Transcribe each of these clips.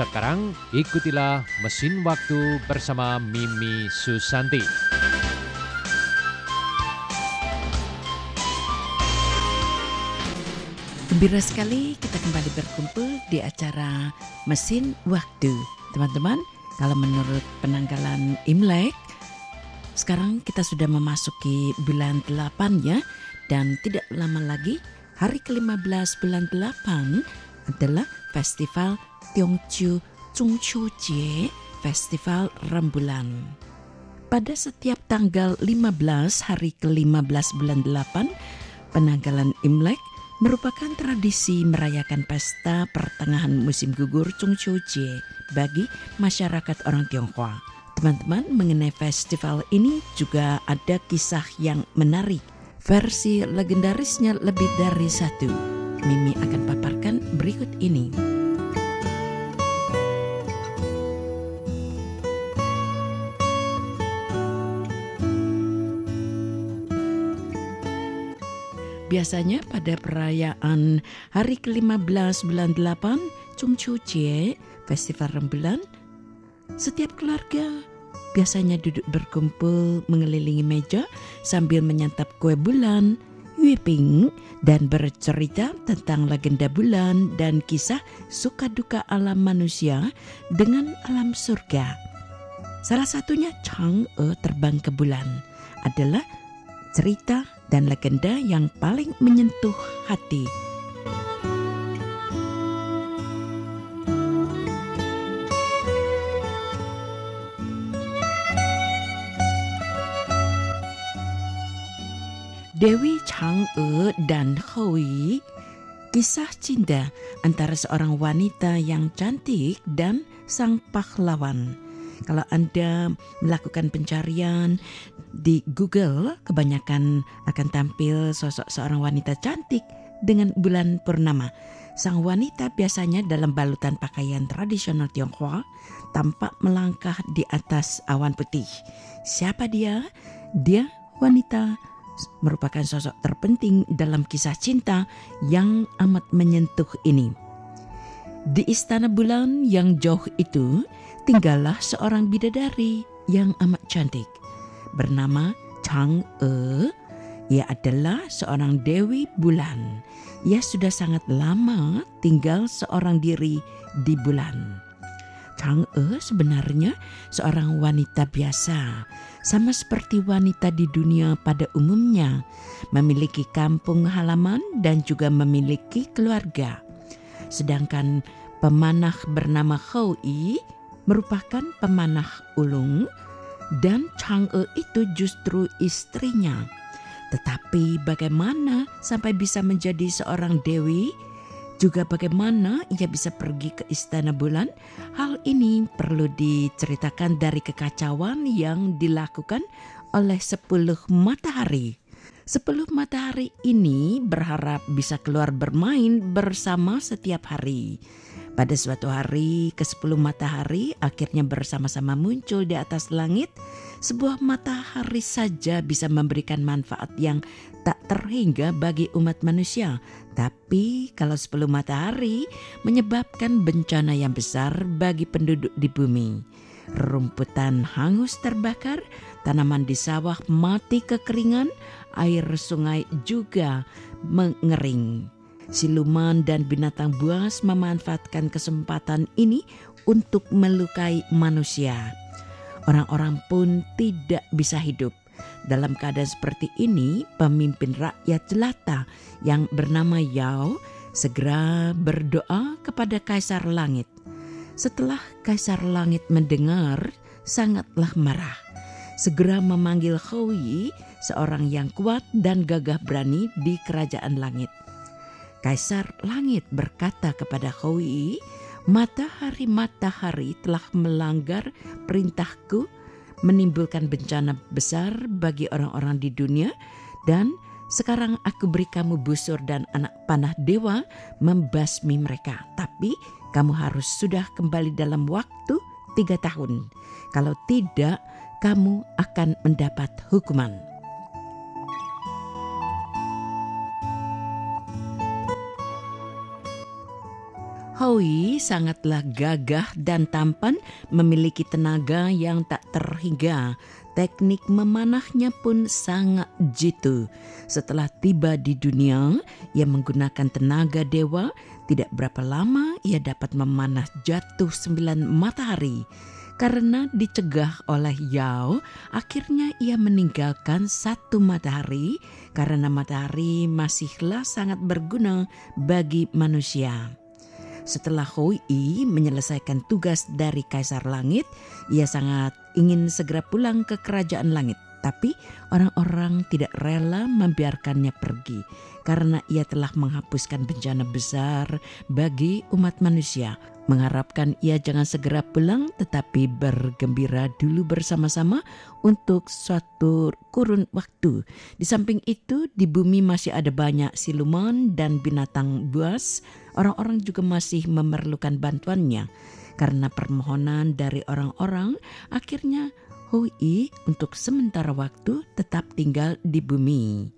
Sekarang ikutilah Mesin Waktu bersama Mimi Susanti. Gembira sekali kita kembali berkumpul di acara Mesin Waktu. Teman-teman, kalau menurut penanggalan Imlek, sekarang kita sudah memasuki bulan 8 ya. Dan tidak lama lagi, hari ke-15 bulan 8 adalah Festival Tiongchu Chungqiu Jie, Festival Rembulan. Pada setiap tanggal 15 hari ke-15 bulan 8, penanggalan Imlek merupakan tradisi merayakan pesta pertengahan musim gugur Chungqiu Jie bagi masyarakat orang Tionghoa. Teman-teman, mengenai festival ini juga ada kisah yang menarik. Versi legendarisnya lebih dari satu. Mimi akan paparkan berikut ini. Biasanya pada perayaan hari ke-15 bulan 8, Chung Chu Jie, Festival Rembulan, setiap keluarga biasanya duduk berkumpul mengelilingi meja sambil menyantap kue bulan, Ping, dan bercerita tentang legenda bulan dan kisah suka duka alam manusia dengan alam surga. Salah satunya Chang'e terbang ke bulan adalah cerita dan legenda yang paling menyentuh hati. Dewi Chang'e dan Hui Kisah cinta antara seorang wanita yang cantik dan sang pahlawan. Kalau Anda melakukan pencarian di Google, kebanyakan akan tampil sosok seorang wanita cantik dengan bulan purnama. Sang wanita biasanya dalam balutan pakaian tradisional Tionghoa tampak melangkah di atas awan putih. Siapa dia? Dia wanita merupakan sosok terpenting dalam kisah cinta yang amat menyentuh ini. Di istana bulan yang jauh itu, tinggallah seorang bidadari yang amat cantik bernama Chang E. Ia adalah seorang dewi bulan. Ia sudah sangat lama tinggal seorang diri di bulan. Chang E sebenarnya seorang wanita biasa, sama seperti wanita di dunia pada umumnya, memiliki kampung halaman dan juga memiliki keluarga. Sedangkan pemanah bernama Hui merupakan pemanah ulung dan Chang'e itu justru istrinya. Tetapi bagaimana sampai bisa menjadi seorang dewi? Juga bagaimana ia bisa pergi ke istana bulan? Hal ini perlu diceritakan dari kekacauan yang dilakukan oleh sepuluh matahari. Sepuluh matahari ini berharap bisa keluar bermain bersama setiap hari. Pada suatu hari, ke sepuluh matahari akhirnya bersama-sama muncul di atas langit. Sebuah matahari saja bisa memberikan manfaat yang tak terhingga bagi umat manusia. Tapi kalau sepuluh matahari menyebabkan bencana yang besar bagi penduduk di bumi. Rumputan hangus terbakar, tanaman di sawah mati kekeringan, air sungai juga mengering. Siluman dan binatang buas memanfaatkan kesempatan ini untuk melukai manusia. Orang-orang pun tidak bisa hidup. Dalam keadaan seperti ini, pemimpin rakyat jelata yang bernama Yao segera berdoa kepada Kaisar Langit. Setelah Kaisar Langit mendengar, sangatlah marah. Segera memanggil Hui, seorang yang kuat dan gagah berani di kerajaan langit. Kaisar Langit berkata kepada Hui, matahari-matahari telah melanggar perintahku menimbulkan bencana besar bagi orang-orang di dunia dan sekarang aku beri kamu busur dan anak panah dewa membasmi mereka. Tapi kamu harus sudah kembali dalam waktu tiga tahun. Kalau tidak, kamu akan mendapat hukuman. Howie sangatlah gagah dan tampan, memiliki tenaga yang tak terhingga. Teknik memanahnya pun sangat jitu. Setelah tiba di dunia, ia menggunakan tenaga dewa. Tidak berapa lama ia dapat memanah jatuh sembilan matahari. Karena dicegah oleh Yao, akhirnya ia meninggalkan satu matahari karena matahari masihlah sangat berguna bagi manusia. Setelah Hui menyelesaikan tugas dari Kaisar Langit, ia sangat ingin segera pulang ke kerajaan langit. Tapi orang-orang tidak rela membiarkannya pergi karena ia telah menghapuskan bencana besar bagi umat manusia. Mengharapkan ia jangan segera pulang tetapi bergembira dulu bersama-sama untuk suatu kurun waktu. Di samping itu di bumi masih ada banyak siluman dan binatang buas. Orang-orang juga masih memerlukan bantuannya. Karena permohonan dari orang-orang akhirnya Hui untuk sementara waktu tetap tinggal di bumi.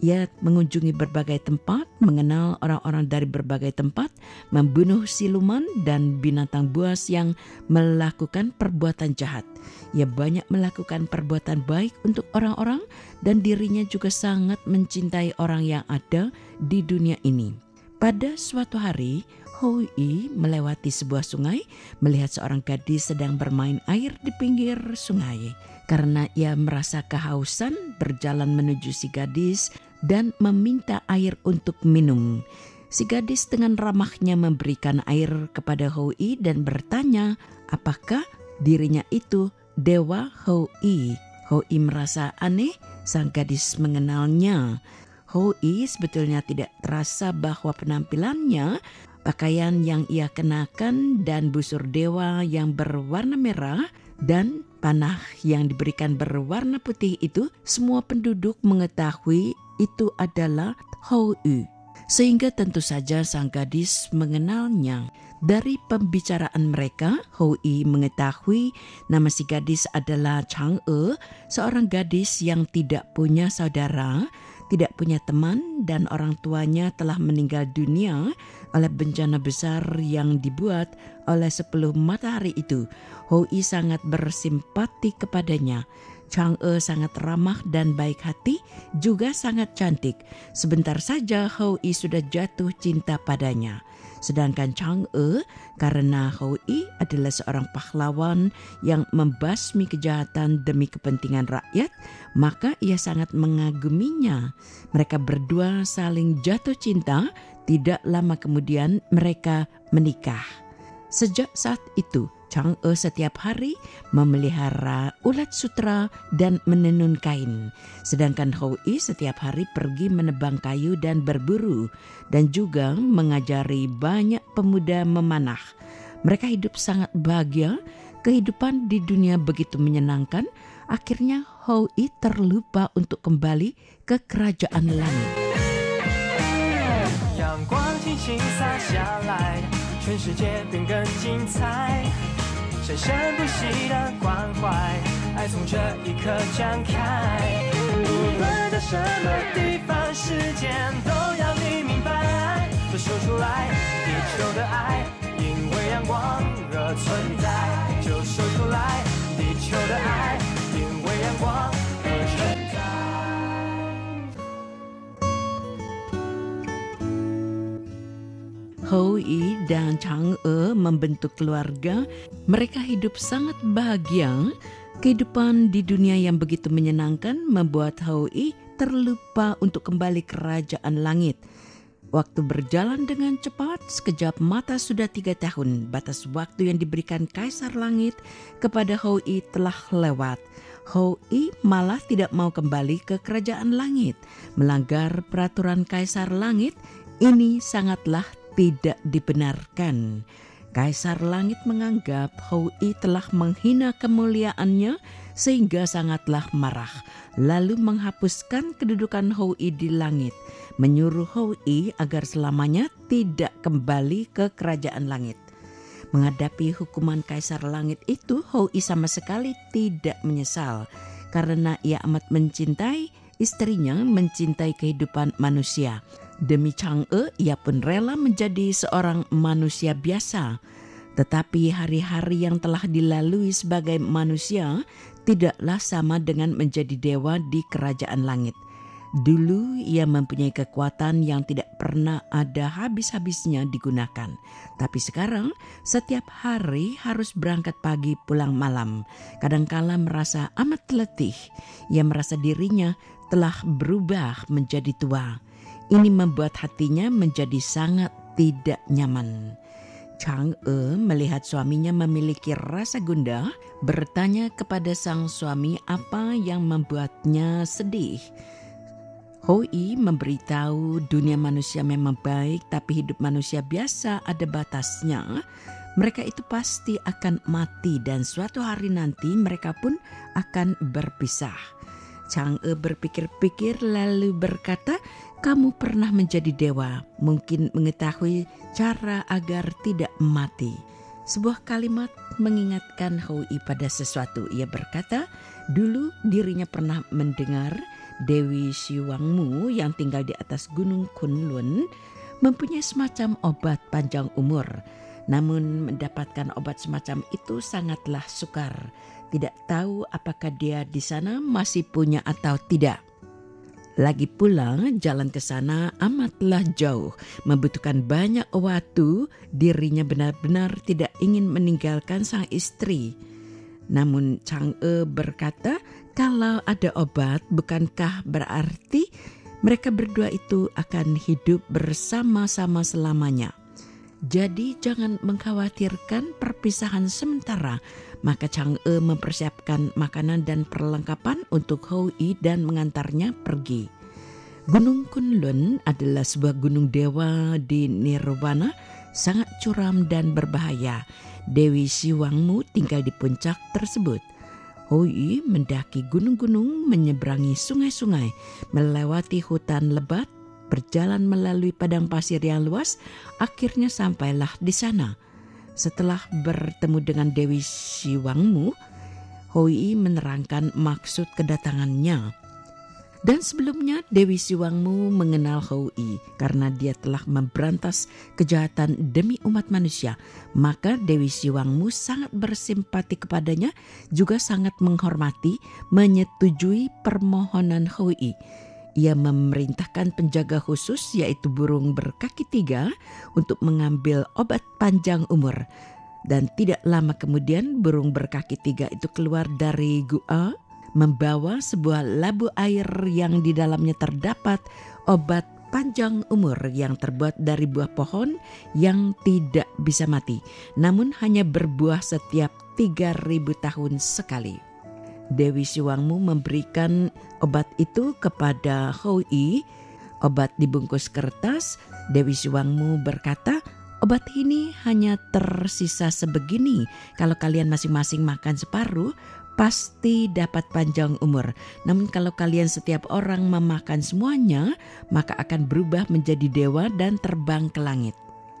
Ia mengunjungi berbagai tempat, mengenal orang-orang dari berbagai tempat, membunuh siluman dan binatang buas yang melakukan perbuatan jahat. Ia banyak melakukan perbuatan baik untuk orang-orang dan dirinya juga sangat mencintai orang yang ada di dunia ini. Pada suatu hari, Hui melewati sebuah sungai, melihat seorang gadis sedang bermain air di pinggir sungai. Karena ia merasa kehausan, berjalan menuju si gadis dan meminta air untuk minum. Si gadis dengan ramahnya memberikan air kepada Hui dan bertanya, apakah dirinya itu Dewa Hui. Hui merasa aneh, sang gadis mengenalnya. Hui sebetulnya tidak terasa bahwa penampilannya pakaian yang ia kenakan dan busur dewa yang berwarna merah dan panah yang diberikan berwarna putih itu semua penduduk mengetahui itu adalah Hou Sehingga tentu saja sang gadis mengenalnya. Dari pembicaraan mereka, Hui mengetahui nama si gadis adalah Chang E, seorang gadis yang tidak punya saudara, tidak punya teman dan orang tuanya telah meninggal dunia oleh bencana besar yang dibuat oleh sepuluh matahari itu. Hui sangat bersimpati kepadanya. Chang E sangat ramah dan baik hati, juga sangat cantik. Sebentar saja Hui sudah jatuh cinta padanya. Sedangkan Chang E karena Hui adalah seorang pahlawan yang membasmi kejahatan demi kepentingan rakyat, maka ia sangat mengaguminya. Mereka berdua saling jatuh cinta, tidak lama kemudian mereka menikah. Sejak saat itu, Chang E setiap hari memelihara ulat sutra dan menenun kain. Sedangkan Hou I setiap hari pergi menebang kayu dan berburu dan juga mengajari banyak pemuda memanah. Mereka hidup sangat bahagia, kehidupan di dunia begitu menyenangkan, akhirnya Hou I terlupa untuk kembali ke kerajaan langit. 阳光轻轻洒下来，全世界变更精彩。 生生不息的关怀，爱从这一刻展开。无论在什么地方，时间都要你明白。都说出来，地球的爱，因为阳光而存在。Hui dan Chang'e membentuk keluarga. Mereka hidup sangat bahagia. Kehidupan di dunia yang begitu menyenangkan membuat Hui terlupa untuk kembali ke kerajaan langit. Waktu berjalan dengan cepat, sekejap mata sudah tiga tahun. Batas waktu yang diberikan Kaisar Langit kepada Hui telah lewat. Hui malah tidak mau kembali ke kerajaan langit. Melanggar peraturan Kaisar Langit, ini sangatlah tidak dibenarkan. Kaisar Langit menganggap Hui telah menghina kemuliaannya sehingga sangatlah marah, lalu menghapuskan kedudukan Hui di langit, menyuruh Hui agar selamanya tidak kembali ke kerajaan langit. Menghadapi hukuman Kaisar Langit itu, Hui sama sekali tidak menyesal karena ia amat mencintai istrinya, mencintai kehidupan manusia. Demi Chang'e, ia pun rela menjadi seorang manusia biasa. Tetapi hari-hari yang telah dilalui sebagai manusia tidaklah sama dengan menjadi dewa di kerajaan langit. Dulu ia mempunyai kekuatan yang tidak pernah ada habis-habisnya digunakan. Tapi sekarang setiap hari harus berangkat pagi pulang malam. Kadangkala merasa amat letih. Ia merasa dirinya telah berubah menjadi tua. Ini membuat hatinya menjadi sangat tidak nyaman. Chang-e melihat suaminya memiliki rasa gundah, bertanya kepada sang suami apa yang membuatnya sedih. Hoi memberitahu dunia manusia memang baik, tapi hidup manusia biasa ada batasnya. Mereka itu pasti akan mati dan suatu hari nanti mereka pun akan berpisah. Chang'e berpikir-pikir lalu berkata, kamu pernah menjadi dewa, mungkin mengetahui cara agar tidak mati. Sebuah kalimat mengingatkan Hoi pada sesuatu. Ia berkata, dulu dirinya pernah mendengar Dewi Siwangmu yang tinggal di atas gunung Kunlun mempunyai semacam obat panjang umur. Namun mendapatkan obat semacam itu sangatlah sukar. Tidak tahu apakah dia di sana masih punya atau tidak. Lagi pula jalan ke sana amatlah jauh, membutuhkan banyak waktu, dirinya benar-benar tidak ingin meninggalkan sang istri. Namun Chang'e berkata, kalau ada obat, bukankah berarti mereka berdua itu akan hidup bersama-sama selamanya? Jadi jangan mengkhawatirkan perpisahan sementara. Maka Chang'e mempersiapkan makanan dan perlengkapan untuk Hoi dan mengantarnya pergi. Gunung Kunlun adalah sebuah gunung dewa di Nirwana, sangat curam dan berbahaya. Dewi Siwangmu tinggal di puncak tersebut. Hoi mendaki gunung-gunung, menyeberangi sungai-sungai, melewati hutan lebat, berjalan melalui padang pasir yang luas, akhirnya sampailah di sana. Setelah bertemu dengan Dewi Siwangmu, Hoi menerangkan maksud kedatangannya. Dan sebelumnya Dewi Siwangmu mengenal Hoi karena dia telah memberantas kejahatan demi umat manusia. Maka Dewi Siwangmu sangat bersimpati kepadanya, juga sangat menghormati, menyetujui permohonan Hoi. Ia memerintahkan penjaga khusus yaitu burung berkaki tiga untuk mengambil obat panjang umur. Dan tidak lama kemudian burung berkaki tiga itu keluar dari gua membawa sebuah labu air yang di dalamnya terdapat obat panjang umur yang terbuat dari buah pohon yang tidak bisa mati, namun hanya berbuah setiap 3000 tahun sekali. Dewi Siwangmu memberikan obat itu kepada Hoi. Obat dibungkus kertas, Dewi Siwangmu berkata, Obat ini hanya tersisa sebegini. Kalau kalian masing-masing makan separuh, pasti dapat panjang umur. Namun kalau kalian setiap orang memakan semuanya, maka akan berubah menjadi dewa dan terbang ke langit.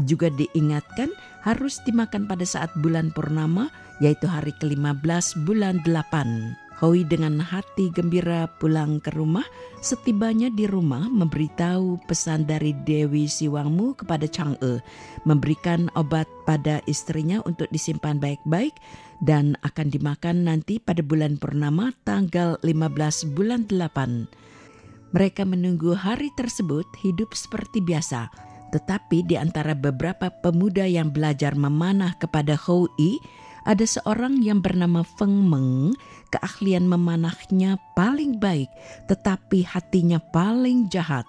Juga diingatkan harus dimakan pada saat bulan purnama, yaitu hari ke-15 bulan 8. Hoi dengan hati gembira pulang ke rumah. Setibanya di rumah memberitahu pesan dari Dewi Siwangmu kepada Chang'e. Memberikan obat pada istrinya untuk disimpan baik-baik dan akan dimakan nanti pada bulan purnama tanggal 15 bulan 8. Mereka menunggu hari tersebut hidup seperti biasa. Tetapi di antara beberapa pemuda yang belajar memanah kepada Hoi, ada seorang yang bernama Feng Meng, keahlian memanahnya paling baik, tetapi hatinya paling jahat.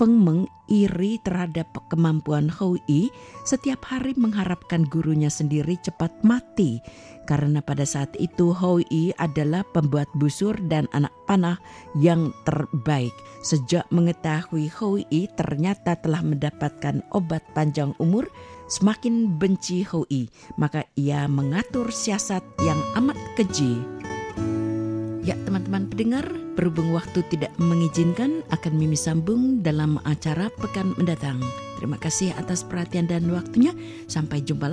Feng Meng iri terhadap kemampuan Hoi, setiap hari mengharapkan gurunya sendiri cepat mati. Karena pada saat itu Hoi adalah pembuat busur dan anak panah yang terbaik. Sejak mengetahui Hoi ternyata telah mendapatkan obat panjang umur, semakin benci Hoi, maka ia mengatur siasat yang amat keji. Ya teman-teman pendengar, berhubung waktu tidak mengizinkan akan Mimi sambung dalam acara pekan mendatang. Terima kasih atas perhatian dan waktunya. Sampai jumpa